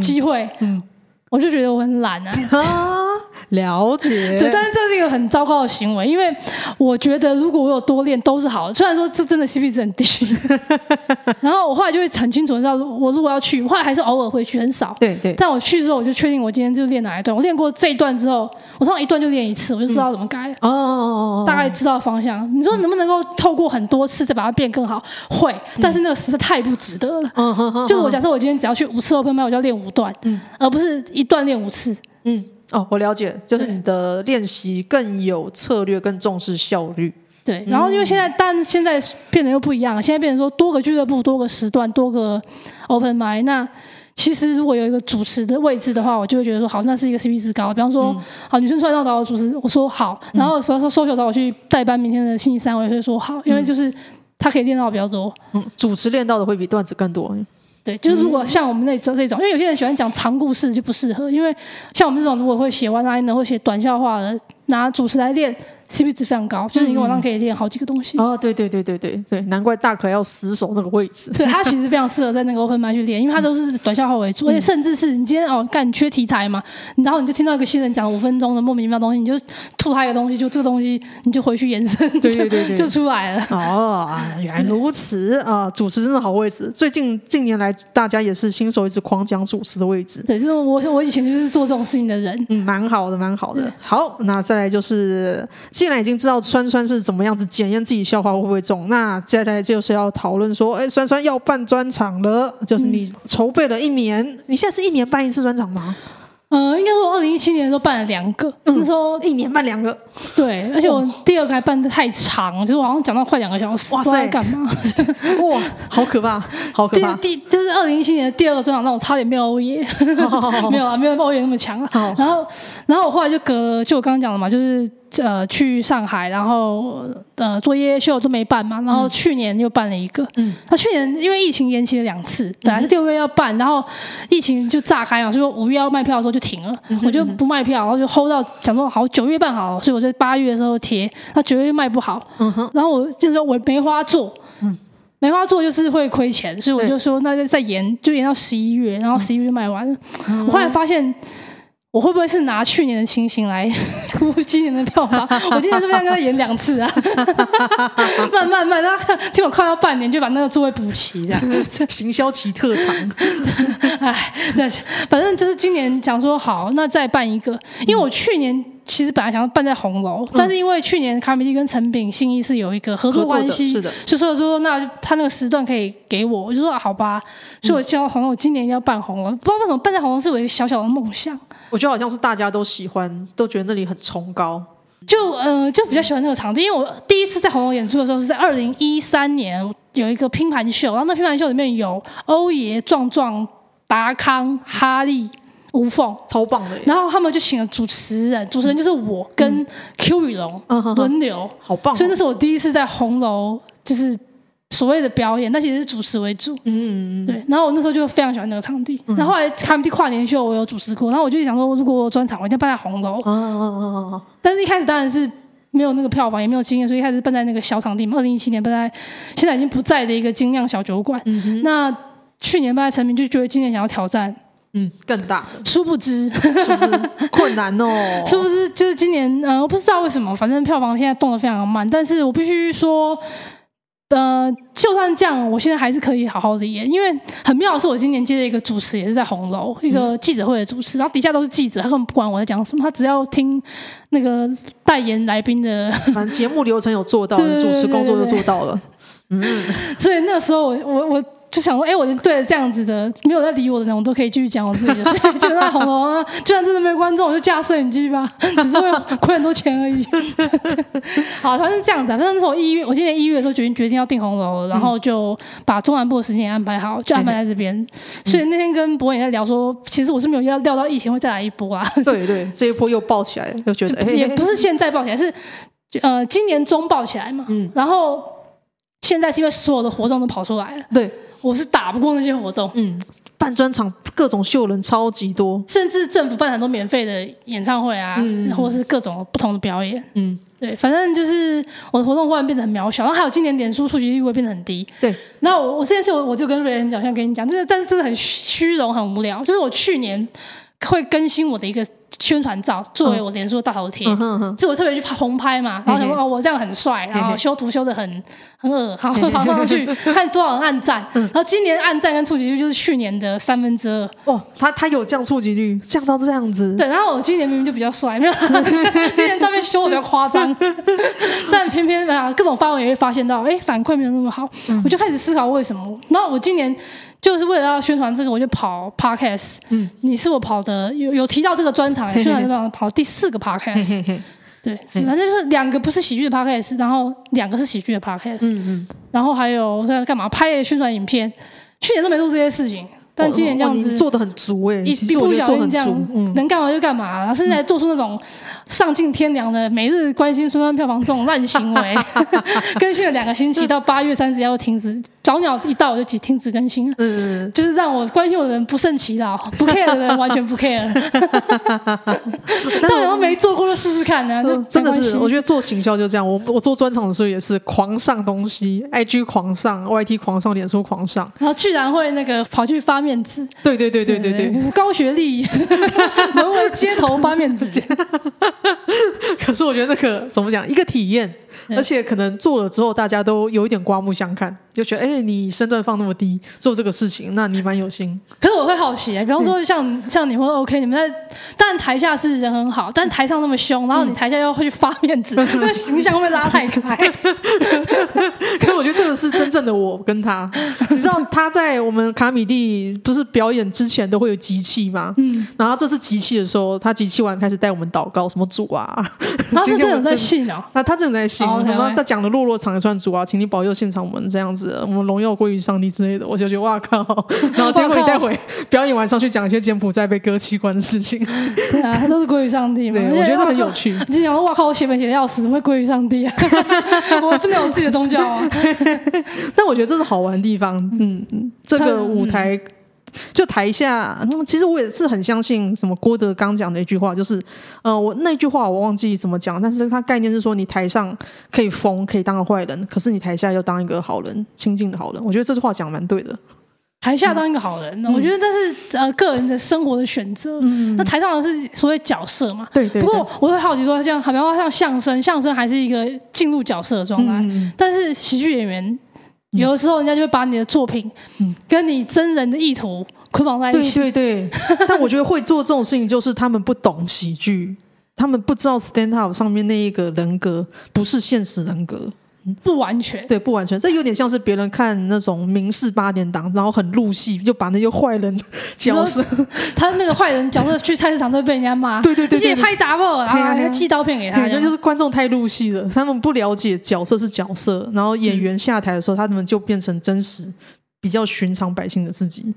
机会，嗯嗯、我就觉得我很懒啊。啊了解，对，但是这是一个很糟糕的行为，因为我觉得如果我有多练都是好的。虽然说这真的 CP 值很低，然后我后来就会很清楚知道，我如果要去，后来还是偶尔会去，很少。对对。但我去之后，我就确定我今天就练哪一段。我练过这一段之后，我通常一段就练一次，我就知道怎么改。哦哦哦，大概知道方向。你说能不能够透过很多次再把它变更好？会，但是那个实在太不值得了。嗯哼哼。就是我假设我今天只要去五次 open mic，我就要练五段，嗯，而不是一段练五次，嗯。哦，我了解，就是你的练习更有策略，更重视效率。对，然后因为现在，嗯、但现在变得又不一样了。现在变成说多个俱乐部、多个时段、多个 open mic。那其实如果有一个主持的位置的话，我就会觉得说，好，那是一个 CP 值高。比方说，嗯、好，女生出来让找我主持，我说好。然后比方说，social 找我去代班明天的星期三，我也会说好，因为就是他可以练到比较多。嗯，主持练到的会比段子更多。对，就是如果像我们那这这种，因为有些人喜欢讲长故事就不适合，因为像我们这种如果会写 one liner 或写短笑话的，拿主持来练。CP 值非常高，就是一个晚上可以练好几个东西。哦，对对对对对对，难怪大可要死守那个位置。对，他其实非常适合在那个 open mic 去练，因为他都是短笑话为主，而且甚至是你今天哦干缺题材嘛，然后你就听到一个新人讲五分钟的莫名其妙的东西，你就吐他一个东西，就这个东西你就回去延伸，对对对对，就出来了。哦，原来如此啊！主持真的好位置。最近近年来，大家也是新手一直狂讲主持的位置。对，就是我我以前就是做这种事情的人。嗯，蛮好的，蛮好的。好，那再来就是，既然已经知道。酸酸是怎么样子检验自己消化会不会中？那接下来就是要讨论说，哎，酸酸要办专场了，就是你筹备了一年，嗯、你现在是一年办一次专场吗？呃，应该说二零一七年的时候办了两个，那时候一年办两个，对，而且我第二个还办的太长，就是我好像讲到快两个小时，哇塞，干嘛？哇，好可怕，好可怕！第就是二零一七年的第二个专场，让我差点没有欧耶，没有啊，没有欧耶那么强啊。然后，然后我后来就隔了，就我刚刚讲的嘛，就是。呃，去上海，然后呃，做夜夜秀都没办嘛，然后去年又办了一个。嗯，他去年因为疫情延期了两次，本来是六月要办，然后疫情就炸开嘛，所以说五月要卖票的时候就停了，嗯、我就不卖票，然后就 hold 到讲说好九月办好，所以我在八月的时候贴，那九月卖不好，嗯哼，然后我就是说我梅花做，嗯，梅花做就是会亏钱，所以我就说那就再延，就延到十一月，然后十一月就卖完了，嗯、我后来发现。我会不会是拿去年的情形来 估今年的票房？我今年是不是要跟他演两次啊，慢 慢慢，然后听我快要半年就把那个座位补齐，这样行销期特长。哎，那反正就是今年想说好，那再办一个，因为我去年其实本来想要办在红楼，嗯、但是因为去年卡米蒂跟陈炳信义是有一个合作关系，是的，就说说那他那个时段可以给我，我就说好吧，所以我叫红楼，我今年要办红楼，不知道为什么办在红楼是我一个小小的梦想。我觉得好像是大家都喜欢，都觉得那里很崇高，就呃就比较喜欢那个场地。因为我第一次在红楼演出的时候是在二零一三年，有一个拼盘秀，然后那拼盘秀里面有欧爷、壮壮、达康、哈利、吴凤，超棒的。然后他们就请了主持人，主持人就是我跟 Q 宇龙轮流，好棒。所以那是我第一次在红楼，就是。所谓的表演，但其实是主持为主。嗯嗯嗯。对，然后我那时候就非常喜欢那个场地。嗯、然后后来卡米蒂跨年秀，我有主持过。然后我就想说，如果我有专场，我一定要办在红楼。哦哦哦哦。但是一开始当然是没有那个票房，也没有经验，所以一开始办在那个小场地嘛。二零一七年办在现在已经不在的一个精酿小酒馆。嗯哼。那去年办在成名，就觉得今年想要挑战，嗯，更大。殊不知，殊不知 困难哦？殊不知就是今年，呃，我不知道为什么，反正票房现在动得非常的慢。但是我必须说。呃，就算这样，我现在还是可以好好的演，因为很妙的是，我今年接了一个主持，也是在红楼一个记者会的主持，然后底下都是记者，他根本不管我在讲什么，他只要听那个代言来宾的，反正节目流程有做到，主持工作就做到了。嗯，所以那个时候我我我就想说，哎，我对着这样子的没有在理我的人，我都可以继续讲我自己的，所以就在红楼啊，就算真的没有观众，我就架摄影机吧，只是会亏很多钱而已。好，反正是这样子。反正那时候一月，我今年一月的时候决定决定要订红楼，然后就把中南部的时间安排好，就安排在这边。嗯、所以那天跟博也在聊说，其实我是没有要料到疫情会再来一波啊。对对，这一波又爆起来，又觉得也不是现在爆起来，是呃今年中爆起来嘛。嗯，然后现在是因为所有的活动都跑出来了。对。我是打不过那些活动，嗯，办专场各种秀人超级多，甚至政府办很多免费的演唱会啊，嗯，或者是各种不同的表演，嗯，对，反正就是我的活动忽然变得很渺小，然后还有今年脸书触及率会变得很低，对，那我我这件事我我就跟瑞恩讲，像跟你讲，就是但是真的很虚荣很无聊，就是我去年会更新我的一个。宣传照作为我脸书的大头贴，就我特别去拍红拍嘛，然后想说哦，我这样很帅，然后修图修的很很恶，好跑 上去看多少人按赞，然后今年按赞跟触及率就是去年的三分之二。哦，他他有降触及率，降到这样子。对，然后我今年明明就比较帅，没有，今年照片修的比较夸张，但偏偏啊各种发文也会发现到，哎，反馈没有那么好，我就开始思考为什么。然后我今年。就是为了要宣传这个，我就跑 podcast。嗯，你是我跑的有有提到这个专场，宣传这场跑第四个 podcast。对，反正就是两个不是喜剧的 podcast，然后两个是喜剧的 podcast。嗯嗯，然后还有在干嘛？拍宣传影片，去年都没做这些事情。但今年这样子做的很足哎，一步一脚印这样，能干嘛就干嘛，然后现在做出那种丧尽天良的每日关心孙酸票房这种烂行为，更新了两个星期，到八月三十要停止，早鸟一到我就停止更新，嗯，就是让我关心我的人不胜其扰，不 care 的人完全不 care，到底都没做过就试试看呢，真的是，我觉得做行销就这样，我我做专场的时候也是狂上东西，IG 狂上，YT 狂上，脸书狂上，然后居然会那个跑去发。面子，对对对对对对，高学历，沦为街头发面子。可是我觉得那个怎么讲，一个体验。而且可能做了之后，大家都有一点刮目相看，就觉得哎，你身段放那么低，做这个事情，那你蛮有心。可是我会好奇，比方说像、嗯、像你会 OK，你们在，但台下是人很好，但台上那么凶，然后你台下又会去发面子，嗯、那形象会拉太开？可是我觉得这个是真正的我跟他，你知道他在我们卡米蒂不是表演之前都会有集气吗？嗯，然后这次集气的时候，他集气完开始带我们祷告，什么主啊，他是真的在信啊，那他真的在信。然后他讲的落落长也算主啊，请你保佑现场我们这样子，我们荣耀归于上帝之类的，我就觉得哇靠！然后结果你待会 表演完上去讲一些柬埔寨被割器官的事情，对啊，他都是归于上帝嘛。对，我觉得这很有趣。你讲哇靠，我写本写的要死，怎么会归于上帝啊？我不能有自己的宗教啊。但我觉得这是好玩的地方，嗯嗯，这个舞台。就台下，其实我也是很相信什么郭德纲讲的一句话，就是，呃，我那句话我忘记怎么讲，但是他概念是说，你台上可以疯，可以当个坏人，可是你台下要当一个好人，亲近的好人。我觉得这句话讲蛮对的。台下当一个好人，嗯、我觉得这是呃个人的生活的选择。嗯，那台上的是所谓角色嘛？对，对对。不过我会好奇说，像好比方说像相声，相声还是一个进入角色的状态，嗯、但是喜剧演员。有的时候，人家就会把你的作品，跟你真人的意图捆绑在一起。对对对，但我觉得会做这种事情，就是他们不懂喜剧，他们不知道 stand up 上面那一个人格不是现实人格。不完全，对，不完全，这有点像是别人看那种民视八点档，然后很入戏，就把那些坏人 角色，他那个坏人角色去菜市场都会被人家骂，对对对，对，直接拍砸破，然后还寄刀片给他，那就是观众太入戏了，他们不了解角色是角色，然后演员下台的时候，他们就变成真实、比较寻常百姓的自己。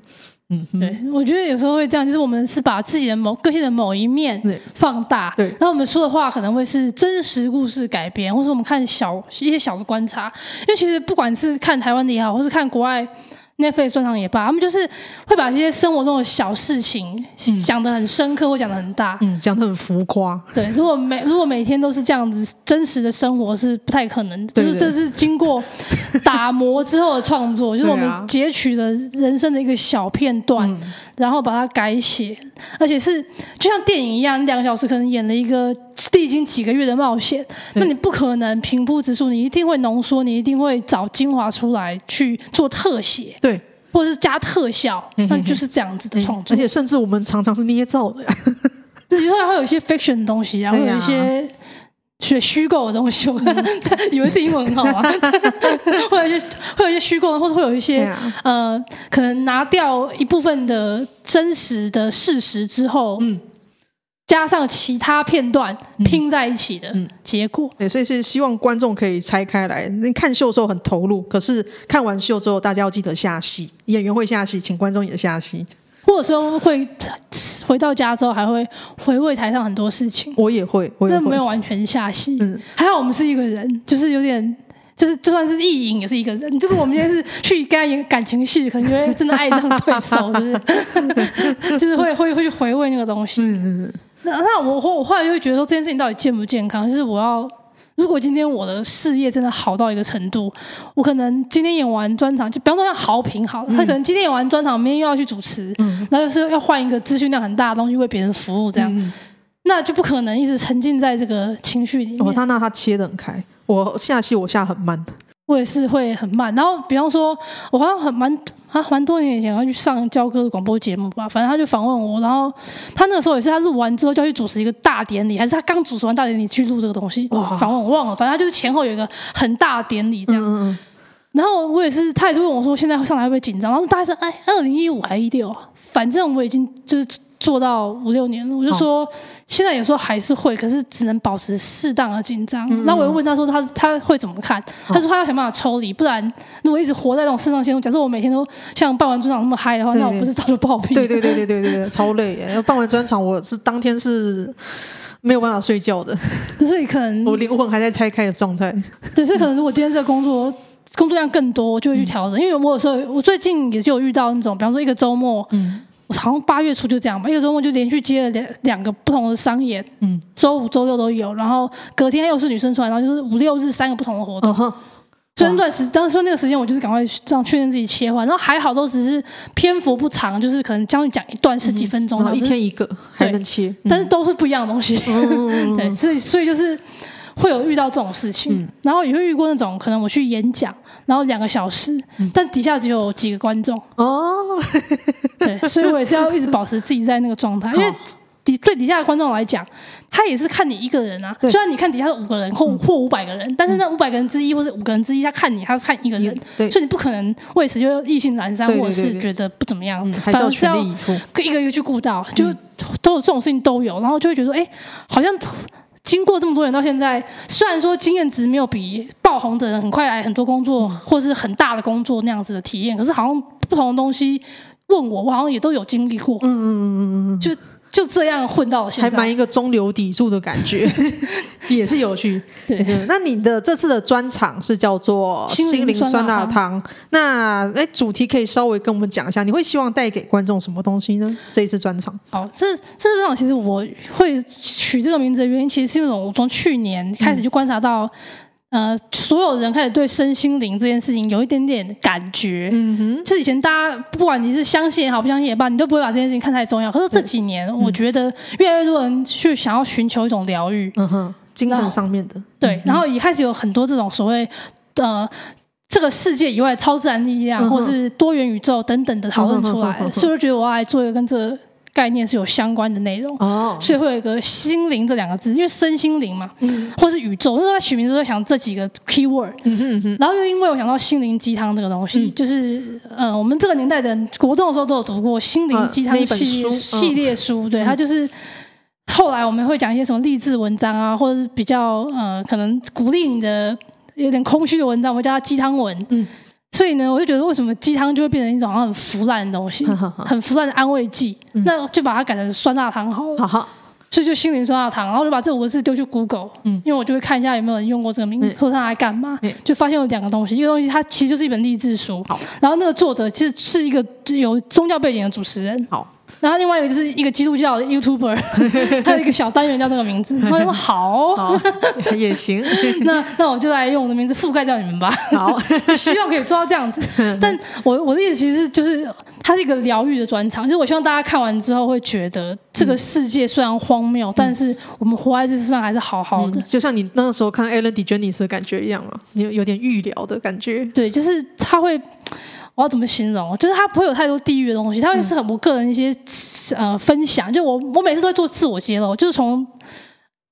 嗯，对，我觉得有时候会这样，就是我们是把自己的某个性的某一面放大，对，然后我们说的话可能会是真实故事改编，或是我们看小一些小的观察，因为其实不管是看台湾的也好，或是看国外。Netflix 专场也罢，他们就是会把这些生活中的小事情讲得很深刻，或讲得很大，嗯，讲得很浮夸。对，如果每如果每天都是这样子，真实的生活是不太可能就是这是经过打磨之后的创作，就是我们截取了人生的一个小片段，啊、然后把它改写，而且是就像电影一样，两个小时可能演了一个历经几个月的冒险，那你不可能平铺直述，你一定会浓缩，你一定会找精华出来去做特写。对，或者是加特效，那就是这样子的创作。而且甚至我们常常是捏造的。呀，自己会会有一些 fiction 的东西，然后有一些学虚构的东西，我以为自己英文很好啊，会有一些会有一些虚构的，或者会有一些呃，可能拿掉一部分的真实的事实之后，嗯。加上其他片段拼在一起的结果，对，所以是希望观众可以拆开来。你看秀的时候很投入，可是看完秀之后，大家要记得下戏，演员会下戏，请观众也下戏。或者说会回到家之后还会回味台上很多事情。我也会，我也会，但没有完全下戏。嗯，还好我们是一个人，就是有点，就是就算是意淫也是一个人。就是我们今天是去跟他演感情戏，可能就会真的爱上对手，是不是？就是会会会去回味那个东西。嗯嗯。那那我我后来就会觉得说这件事情到底健不健康？就是我要如果今天我的事业真的好到一个程度，我可能今天演完专场，就比方说像豪平好了，他可能今天演完专场，明天又要去主持，嗯，那就是要换一个资讯量很大的东西为别人服务，这样，嗯，那就不可能一直沉浸在这个情绪里面。哦，他那他切得很开，我下戏我下很慢。我也是会很慢，然后比方说，我好像很蛮啊，蛮多年以前要去上交哥的广播节目吧，反正他就访问我，然后他那个时候也是他录完之后就要去主持一个大典礼，还是他刚主持完大典礼去录这个东西，哇，访问我忘了，反正他就是前后有一个很大的典礼这样。嗯嗯然后我也是，他也是问我说，现在上来会不会紧张？然后大概是哎，二零一五还一六啊，反正我已经就是。做到五六年了，我就说、哦、现在有时候还是会，可是只能保持适当的紧张。那、嗯、我又问他说他他会怎么看？哦、他说他要想办法抽离，不然如果一直活在这种肾上腺素，假设我每天都像办完专场那么嗨的话，那我不是早就爆屁？对对对对对对对，超 累耶！办完专场，我是当天是没有办法睡觉的，所以可能 我灵魂还在拆开的状态。对，所以可能如果今天这个工作工作量更多，我就会去调整。嗯、因为我有时候我最近也就有遇到那种，比方说一个周末，嗯。我好像八月初就这样吧，一个周末就连续接了两两个不同的商演，嗯，周五、周六都有，然后隔天又是女生出来，然后就是五六日三个不同的活动。Uh huh. 所以那段时，当时那个时间，我就是赶快让确认自己切换，然后还好都只是篇幅不长，就是可能将近讲一段十几分钟，然后一天一个还能切，但是都是不一样的东西。嗯、对，所以所以就是会有遇到这种事情，嗯、然后也会遇过那种可能我去演讲。然后两个小时，但底下只有几个观众。哦，对，所以我也是要一直保持自己在那个状态，因为底对底下的观众来讲，他也是看你一个人啊。虽然你看底下是五个人或或五百个人，但是那五百个人之一或者五个人之一，他看你，他是看一个人，所以你不可能为此就意兴阑珊，或者是觉得不怎么样，反而是要一个一个去顾到，就都有这种事情都有，然后就会觉得哎，好像。经过这么多年到现在，虽然说经验值没有比爆红的人很快来很多工作，或是很大的工作那样子的体验，可是好像不同的东西问我，我好像也都有经历过。嗯嗯嗯嗯嗯，就。就这样混到了现在，还蛮一个中流砥柱的感觉，也是有趣。对，那你的这次的专场是叫做心灵酸辣汤，那哎，主题可以稍微跟我们讲一下，你会希望带给观众什么东西呢？这一次专场，哦，这这次专场其实我会取这个名字的原因，其实是因为我从去年开始就观察到。呃，所有人开始对身心灵这件事情有一点点感觉。嗯哼，是以前大家不管你是相信也好，不相信也罢，你都不会把这件事情看太重要。可是这几年，我觉得越来越多人去想要寻求一种疗愈。嗯哼，精神上面的。对，然后也开始有很多这种所谓呃这个世界以外超自然力量，或是多元宇宙等等的讨论出来，所以我觉得我要来做一个跟这个。概念是有相关的内容，oh. 所以会有一个“心灵”这两个字，因为身心灵嘛，嗯、或是宇宙。那时候在取名的时候想这几个哼哼。然后又因为我想到心灵鸡汤这个东西，嗯、就是呃，我们这个年代的人国中的时候都有读过心灵鸡汤系列、啊、系列书，对，它就是后来我们会讲一些什么励志文章啊，或者是比较呃，可能鼓励你的有点空虚的文章，我们叫它鸡汤文。嗯所以呢，我就觉得为什么鸡汤就会变成一种很腐烂的东西，很腐烂的安慰剂？嗯、那就把它改成酸辣汤好了。好。好，所以就心灵酸辣汤，然后就把这五个字丢去 Google，嗯，因为我就会看一下有没有人用过这个名字，说它来干嘛，嗯、就发现有两个东西，一个东西它其实就是一本励志书，好，然后那个作者其实是一个有宗教背景的主持人，好。然后另外一个就是一个基督教的 YouTuber，他有一个小单元叫这个名字。我说好，好也行。那那我就来用我的名字覆盖掉你们吧。好，希望可以做到这样子。但我我的意思其实就是，它是一个疗愈的专场。就是我希望大家看完之后会觉得，这个世界虽然荒谬，嗯、但是我们活在这世上还是好好的。嗯、就像你那个时候看 Ellen DeGeneres 的感觉一样啊，有有点预疗的感觉。对，就是他会。我要怎么形容？就是他不会有太多地域的东西，他会是很我个人一些呃分享。就我我每次都会做自我揭露，就是从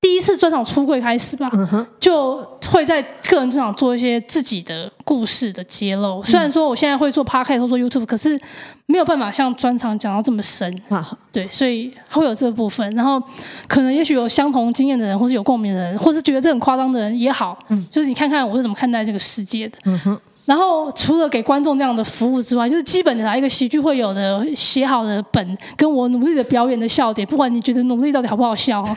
第一次专场出柜开始吧，嗯、就会在个人专场做一些自己的故事的揭露。虽然说我现在会做 Podcast 或做 YouTube，可是没有办法像专场讲到这么深。啊、对，所以会有这部分。然后可能也许有相同经验的人，或是有共鸣的人，或是觉得这很夸张的人也好，嗯、就是你看看我是怎么看待这个世界的。嗯哼然后除了给观众这样的服务之外，就是基本的来一个喜剧会有的写好的本，跟我努力的表演的笑点，不管你觉得努力到底好不好笑。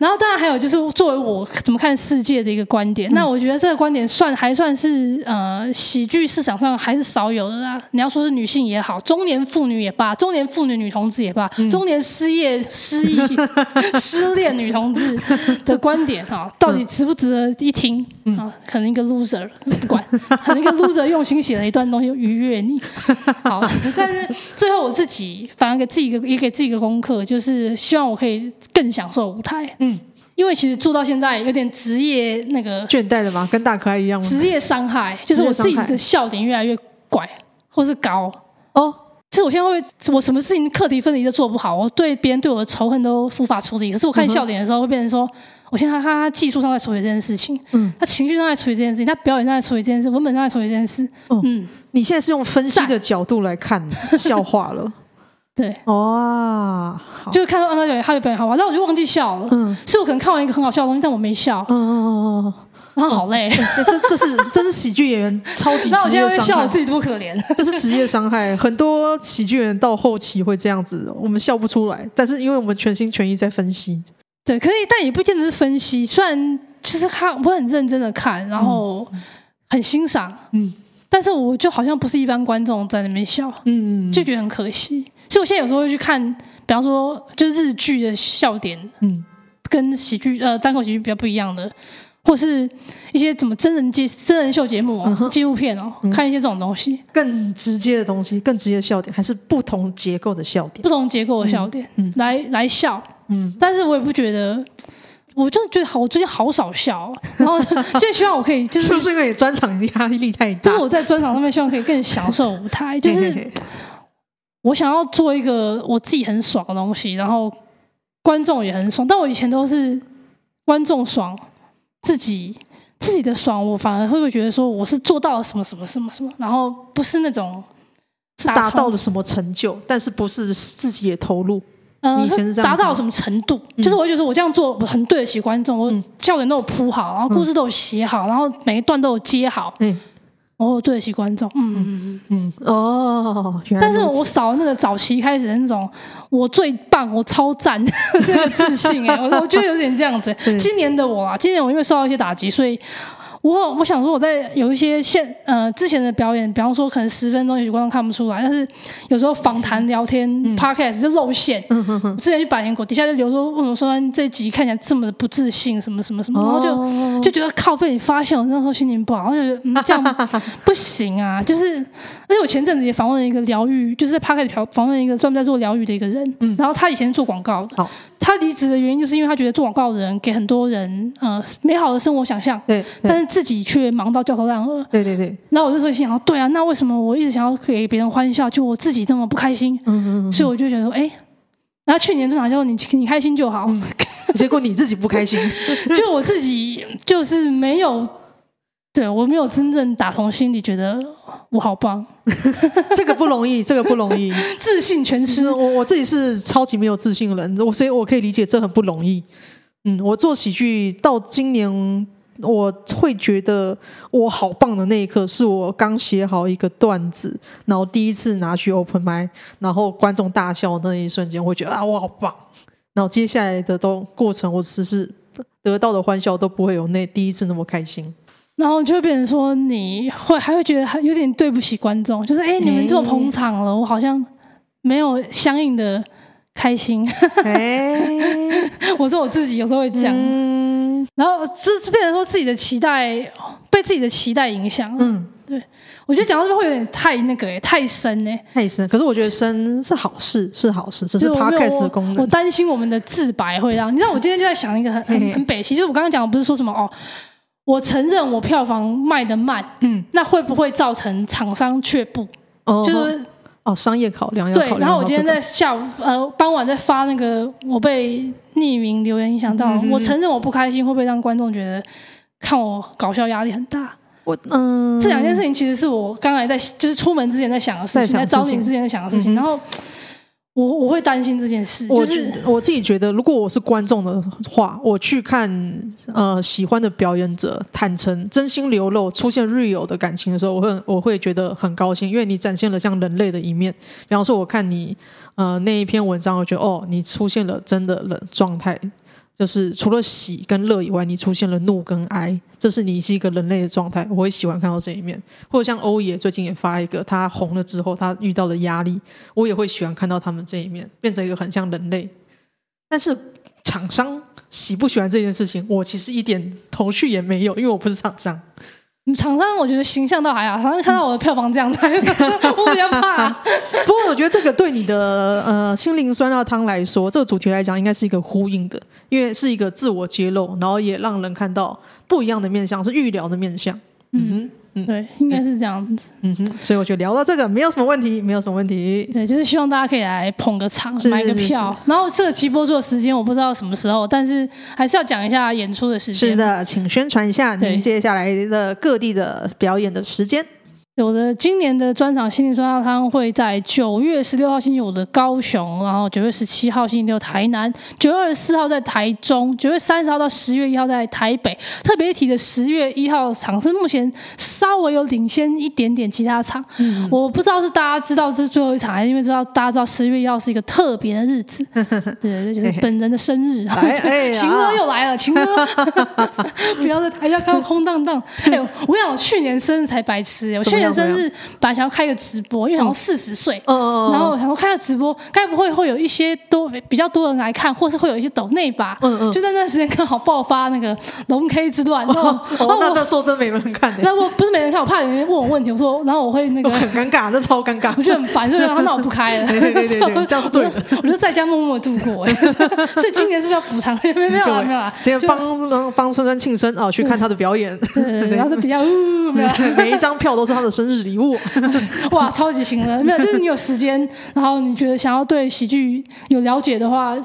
然后当然还有就是作为我怎么看世界的一个观点，嗯、那我觉得这个观点算还算是呃喜剧市场上还是少有的啦。你要说是女性也好，中年妇女也罢，中年妇女女同志也罢，嗯、中年失业失忆 失恋女同志的观点哈，到底值不值得一听啊？可能一个 loser 不管，可能一个 loser 用心写了一段东西愉悦你。好，但是最后我自己反而给自己一个也给自己一个功课，就是希望我可以更享受舞台。嗯。因为其实做到现在有点职业那个倦怠了嘛？跟大可爱一样吗？职业伤害就是我自己的笑点越来越怪，或是高哦。其实我现在会，我什么事情课题分离都做不好，我对别人对我的仇恨都无法处理。可是我看笑点的时候，会变成说，我现在看他技术上在处理这件事情，嗯，他情绪上在处理这件事情，他表演上在处理这件事，文本上在处理这件事。嗯，你现在是用分析的角度来看 笑话了。对，哇，就是看到他表演，他有表演好玩，但我就忘记笑了。嗯，是我可能看完一个很好笑的东西，但我没笑。嗯嗯嗯嗯，然后好累。这这是这是喜剧演员超级 职业伤害。笑，我自己多可怜。这是职业伤害，很多喜剧人到后期会这样子，我们笑不出来，但是因为我们全心全意在分析。对，可以，但也不见得是分析。虽然其实看我很认真的看，然后很欣赏，嗯，但是我就好像不是一般观众在那边笑，嗯，就觉得很可惜。所以我现在有时候会去看，比方说就是日剧的笑点，嗯，跟喜剧呃单口喜剧比较不一样的，或是一些怎么真人节真人秀节目、哦、纪录片哦，嗯、看一些这种东西，更直接的东西，更直接的笑点，还是不同结构的笑点，不同结构的笑点，嗯，来来笑，嗯，但是我也不觉得，我就觉得好，我最近好少笑，然后就希望我可以，就是 是不是因为专场压力太大？就是我在专场上面希望可以更享受舞台，就是。我想要做一个我自己很爽的东西，然后观众也很爽。但我以前都是观众爽，自己自己的爽，我反而会不会觉得说我是做到了什么什么什么什么，然后不是那种是达到了什么成就，但是不是自己也投入。嗯，以前是这样达到了什么程度？嗯、就是我会觉得我这样做很对得起观众，我笑点都有铺好，然后故事都有写好，然后每一段都有接好。嗯。哦，对得起观众，嗯嗯嗯嗯，哦，但是我少了那个早期开始的那种我最棒，我超赞那个自信哎，我我觉得有点这样子。对今年的我啊，今年我因为受到一些打击，所以。我我想说，我在有一些现呃之前的表演，比方说可能十分钟，也许观众看不出来，但是有时候访谈聊天、嗯、Podcast 就露馅。嗯、哼哼之前去百灵果底下就留说，为什么说这集看起来这么的不自信，什么什么什么，然后就、哦、就觉得靠被你发现，我那时候心情不好，我就觉得嗯这样不行啊，就是而且我前阵子也访问了一个疗愈，就是在 Podcast 访访问一个专门在做疗愈的一个人，嗯、然后他以前是做广告的。好他离职的原因，就是因为他觉得做广告的人给很多人呃美好的生活想象，对，但是自己却忙到焦头烂额。对对对。然后我就说心想，对啊，那为什么我一直想要给别人欢笑，就我自己这么不开心？嗯嗯嗯。所以我就觉得说，哎，然后去年中场就你你开心就好，嗯，结果你自己不开心，就我自己就是没有，对我没有真正打从心里觉得。我好棒，这个不容易，这个不容易，自信全失。我我自己是超级没有自信的人，我所以我可以理解这很不容易。嗯，我做喜剧到今年，我会觉得我好棒的那一刻，是我刚写好一个段子，然后第一次拿去 open mic，然后观众大笑的那一瞬间，我会觉得啊，我好棒。然后接下来的都过程，我只是得到的欢笑都不会有那第一次那么开心。然后就会变成说，你会还会觉得有点对不起观众，就是哎，你们这么捧场了，我好像没有相应的开心。我说我自己有时候会这样，嗯、然后这变成说自己的期待被自己的期待影响。嗯，对，我觉得讲到这边会有点太那个哎，太深哎，太深。可是我觉得深是好事，是好事，只是 podcast 功能。我，我担心我们的自白会让你知道，我今天就在想一个很很很北齐，就是我刚刚讲的不是说什么哦。我承认我票房卖的慢，嗯，那会不会造成厂商却步？哦，就是哦，商业考量要对。考量然后我今天在下午呃傍晚在发那个，我被匿名留言影响到，嗯、我承认我不开心，会不会让观众觉得看我搞笑压力很大？我嗯，这两件事情其实是我刚才在就是出门之前在想的事情，在，在找你之前在想的事情，嗯、然后。我我会担心这件事，就是我自己觉得，如果我是观众的话，我去看呃喜欢的表演者坦诚、真心流露、出现 real 的感情的时候，我会我会觉得很高兴，因为你展现了像人类的一面。比方说，我看你呃那一篇文章，我觉得哦，你出现了真的人状态。就是除了喜跟乐以外，你出现了怒跟哀，这是你是一个人类的状态。我会喜欢看到这一面，或者像欧爷最近也发一个，他红了之后他遇到的压力，我也会喜欢看到他们这一面，变成一个很像人类。但是厂商喜不喜欢这件事情，我其实一点头绪也没有，因为我不是厂商。厂商我觉得形象倒还好，厂商看到我的票房这样子，我比较怕。不过我觉得这个对你的呃心灵酸辣汤来说，这个主题来讲应该是一个呼应的，因为是一个自我揭露，然后也让人看到不一样的面相，是预料的面相。嗯哼。嗯，对，应该是这样子。嗯哼，所以我觉得聊到这个没有什么问题，没有什么问题。对，就是希望大家可以来捧个场，买个票。然后这个直播做的时间我不知道什么时候，但是还是要讲一下演出的时间。是的，请宣传一下您接下来的各地的表演的时间。有的今年的专场心灵酸辣汤会在九月十六号星期五的高雄，然后九月十七号星期六台南，九月二十四号在台中，九月三十号到十月一号在台北。特别提的十月一号场是目前稍微有领先一点点其他场，嗯、我不知道是大家知道这是最后一场，还是因为知道大家知道十月一号是一个特别的日子，对，就是本人的生日，情哥又来了，情哥，不要在台下看到空荡荡。哎呦，我跟你讲，我去年生日才白痴，我去年。生日本来想要开个直播，因为好像四十岁，然后想说开个直播，该不会会有一些多比较多人来看，或是会有一些抖内吧？就在那段时间刚好爆发那个龙 K 之乱，然后那这说真没人看，那我不是没人看，我怕人问我问题，我说然后我会那个很尴尬，那超尴尬，我觉得很烦，就然后那我不开了，对 对对，这样是对的，我就在家默默度过，所以今年是不是要补偿？没有没有今天帮帮川川庆生啊，去看他的表演，对对对然后在底下呜，每一张票都是他的生日礼物，哇，超级行的，没有，就是你有时间，然后你觉得想要对喜剧有了解的话，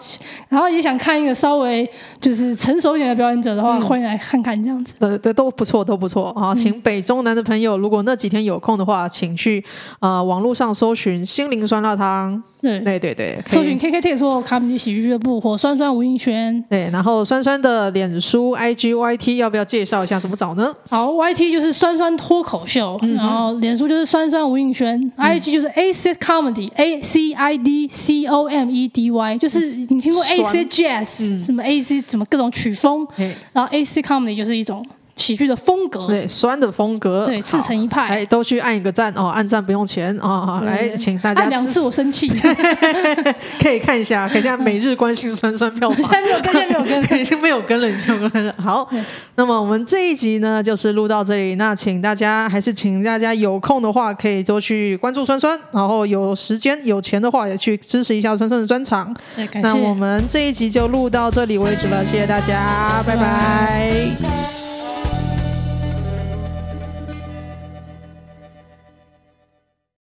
然后也想看一个稍微就是成熟一点的表演者的话，欢迎来看看这样子。呃对，都不错，都不错啊！请北中南的朋友，如果那几天有空的话，请去啊网络上搜寻心灵酸辣汤。对对对对，搜寻 KKTix 或卡米蒂喜剧俱乐部或酸酸吴映轩。对，然后酸酸的脸书、IG、YT 要不要介绍一下怎么找呢？好，YT 就是酸酸脱口秀，然后脸书就是酸酸吴映轩，IG 就是 Acid Comedy，A C I D C O M E D Y，就是你听过 Acid Jazz，什么 AC，什么各种曲风，然后 Acid Comedy 就是一种。喜剧的风格，对酸的风格，对自成一派，哎，都去按一个赞哦，按赞不用钱哦，来，请大家按两次我生气，可以看一下，可以现在每日关心酸酸票房，现在没有跟，现在没有跟，已经没有跟了，已经没有跟了。好，那么我们这一集呢，就是录到这里，那请大家还是请大家有空的话，可以多去关注酸酸，然后有时间有钱的话，也去支持一下酸酸的专场。那我们这一集就录到这里为止了，谢谢大家，拜拜。